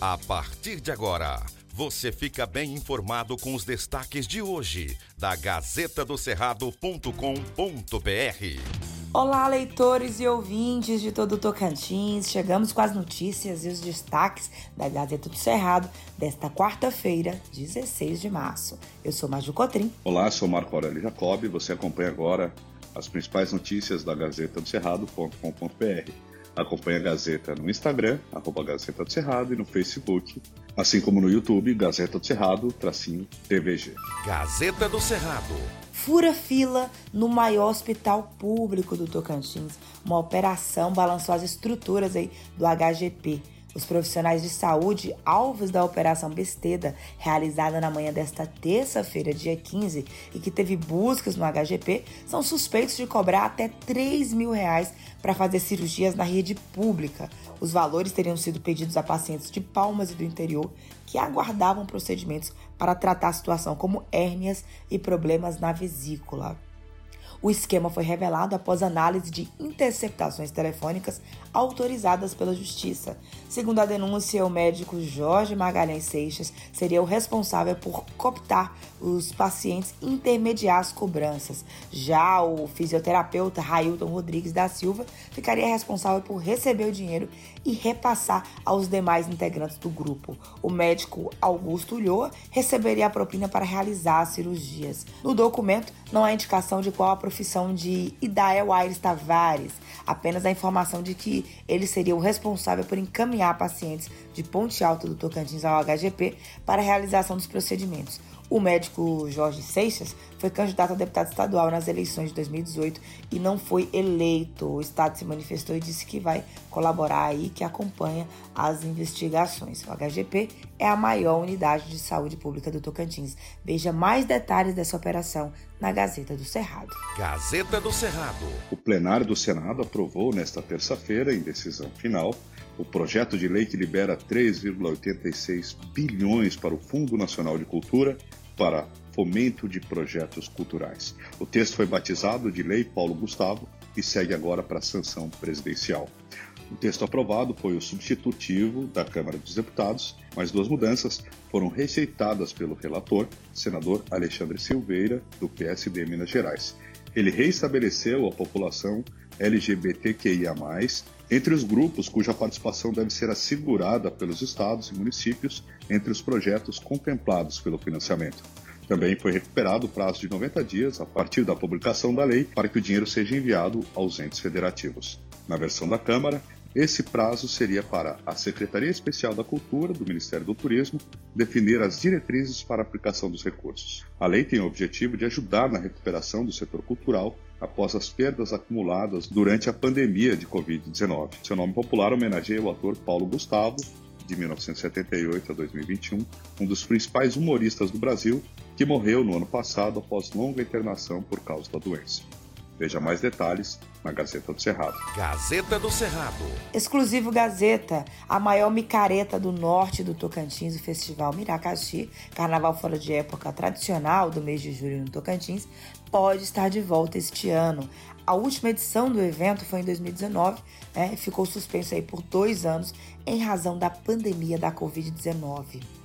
A partir de agora, você fica bem informado com os destaques de hoje da Gazeta do Cerrado.com.br. Olá, leitores e ouvintes de todo o Tocantins. Chegamos com as notícias e os destaques da Gazeta do Cerrado desta quarta-feira, 16 de março. Eu sou Maju Cotrim. Olá, sou Marco Aurélio Jacob e você acompanha agora as principais notícias da Gazeta do Cerrado.com.br. Acompanhe a Gazeta no Instagram, arroba Gazeta do Cerrado, e no Facebook, assim como no YouTube, Gazeta do Cerrado, tracinho TVG. Gazeta do Cerrado. Fura fila no maior hospital público do Tocantins. Uma operação balançou as estruturas aí do HGP. Os profissionais de saúde, alvos da Operação Besteda, realizada na manhã desta terça-feira, dia 15, e que teve buscas no HGP, são suspeitos de cobrar até 3 mil reais para fazer cirurgias na rede pública. Os valores teriam sido pedidos a pacientes de Palmas e do interior que aguardavam procedimentos para tratar a situação como hérnias e problemas na vesícula. O esquema foi revelado após análise de interceptações telefônicas autorizadas pela Justiça. Segundo a denúncia, o médico Jorge Magalhães Seixas seria o responsável por cooptar os pacientes intermediar as cobranças. Já o fisioterapeuta Railton Rodrigues da Silva ficaria responsável por receber o dinheiro e repassar aos demais integrantes do grupo. O médico Augusto Ulloa receberia a propina para realizar as cirurgias. No documento, não há indicação de qual a profissão de Idael Aires Tavares, apenas a informação de que ele seria o responsável por encaminhar pacientes de Ponte Alta do Tocantins ao HGP para a realização dos procedimentos. O médico Jorge Seixas foi candidato a deputado estadual nas eleições de 2018 e não foi eleito. O Estado se manifestou e disse que vai colaborar aí, que acompanha as investigações. O HGP é a maior unidade de saúde pública do Tocantins. Veja mais detalhes dessa operação na Gazeta do Cerrado. Gazeta do Cerrado. O plenário do Senado aprovou nesta terça-feira, em decisão final, o projeto de lei que libera 3,86 bilhões para o Fundo Nacional de Cultura para fomento de projetos culturais. O texto foi batizado de Lei Paulo Gustavo e segue agora para a sanção presidencial. O texto aprovado foi o substitutivo da Câmara dos Deputados, mas duas mudanças foram receitadas pelo relator, senador Alexandre Silveira, do PSD Minas Gerais. Ele reestabeleceu a população LGBTQIA, entre os grupos cuja participação deve ser assegurada pelos estados e municípios entre os projetos contemplados pelo financiamento. Também foi recuperado o prazo de 90 dias a partir da publicação da lei para que o dinheiro seja enviado aos entes federativos. Na versão da Câmara, esse prazo seria para a Secretaria Especial da Cultura do Ministério do Turismo definir as diretrizes para a aplicação dos recursos. A lei tem o objetivo de ajudar na recuperação do setor cultural após as perdas acumuladas durante a pandemia de Covid-19. Seu nome popular homenageia o ator Paulo Gustavo, de 1978 a 2021, um dos principais humoristas do Brasil, que morreu no ano passado após longa internação por causa da doença. Veja mais detalhes na Gazeta do Cerrado. Gazeta do Cerrado. Exclusivo Gazeta, a maior micareta do norte do Tocantins, o Festival Miracaxi, carnaval fora de época tradicional do mês de julho no Tocantins, pode estar de volta este ano. A última edição do evento foi em 2019, né? ficou suspenso aí por dois anos em razão da pandemia da Covid-19.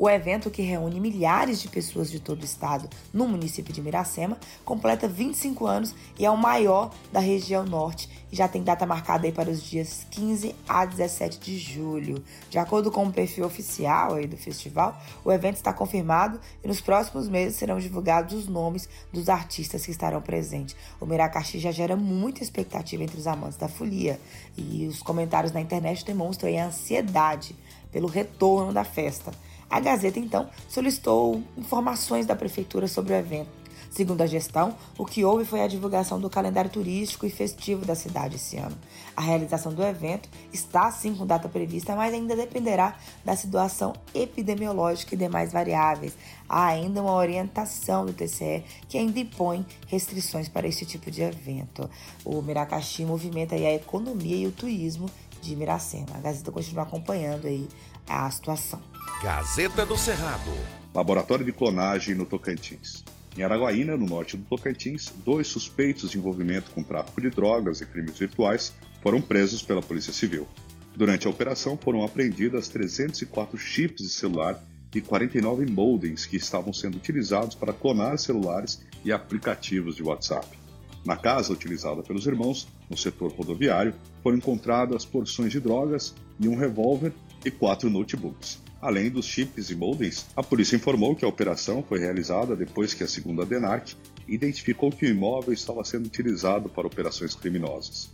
O evento, que reúne milhares de pessoas de todo o estado no município de Miracema, completa 25 anos e é o maior da região norte e já tem data marcada aí para os dias 15 a 17 de julho. De acordo com o perfil oficial aí do festival, o evento está confirmado e nos próximos meses serão divulgados os nomes dos artistas que estarão presentes. O Miracaxi já gera muita expectativa entre os amantes da folia e os comentários na internet demonstram a ansiedade pelo retorno da festa. A Gazeta, então, solicitou informações da prefeitura sobre o evento. Segundo a gestão, o que houve foi a divulgação do calendário turístico e festivo da cidade esse ano. A realização do evento está sim com data prevista, mas ainda dependerá da situação epidemiológica e demais variáveis. Há ainda uma orientação do TCE que ainda impõe restrições para este tipo de evento. O Miracaxi movimenta a economia e o turismo de Miracema. A Gazeta continua acompanhando aí a situação. Gazeta do Cerrado. Laboratório de clonagem no Tocantins. Em Araguaína, no norte do Tocantins, dois suspeitos de envolvimento com tráfico de drogas e crimes virtuais foram presos pela Polícia Civil. Durante a operação foram apreendidas 304 chips de celular e 49 modems que estavam sendo utilizados para clonar celulares e aplicativos de WhatsApp. Na casa utilizada pelos irmãos, no setor rodoviário, foram encontradas porções de drogas e um revólver e quatro notebooks. Além dos chips e modems, a polícia informou que a operação foi realizada depois que a segunda DENARC identificou que o imóvel estava sendo utilizado para operações criminosas.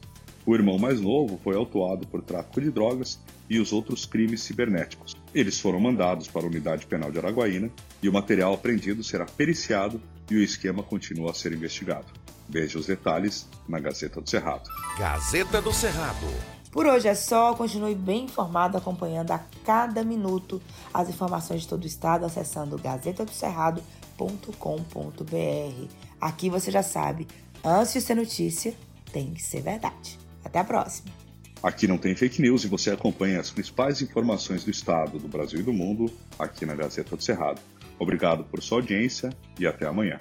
O irmão mais novo foi autuado por tráfico de drogas e os outros crimes cibernéticos. Eles foram mandados para a Unidade Penal de Araguaína e o material apreendido será periciado e o esquema continua a ser investigado. Veja os detalhes na Gazeta do Cerrado. Gazeta do Cerrado. Por hoje é só. Continue bem informado, acompanhando a cada minuto as informações de todo o estado, acessando gazetadocerrado.com.br. Aqui você já sabe, antes de ser notícia, tem que ser verdade. Até a próxima. Aqui não tem fake news e você acompanha as principais informações do estado, do Brasil e do mundo aqui na Gazeta do Cerrado. Obrigado por sua audiência e até amanhã.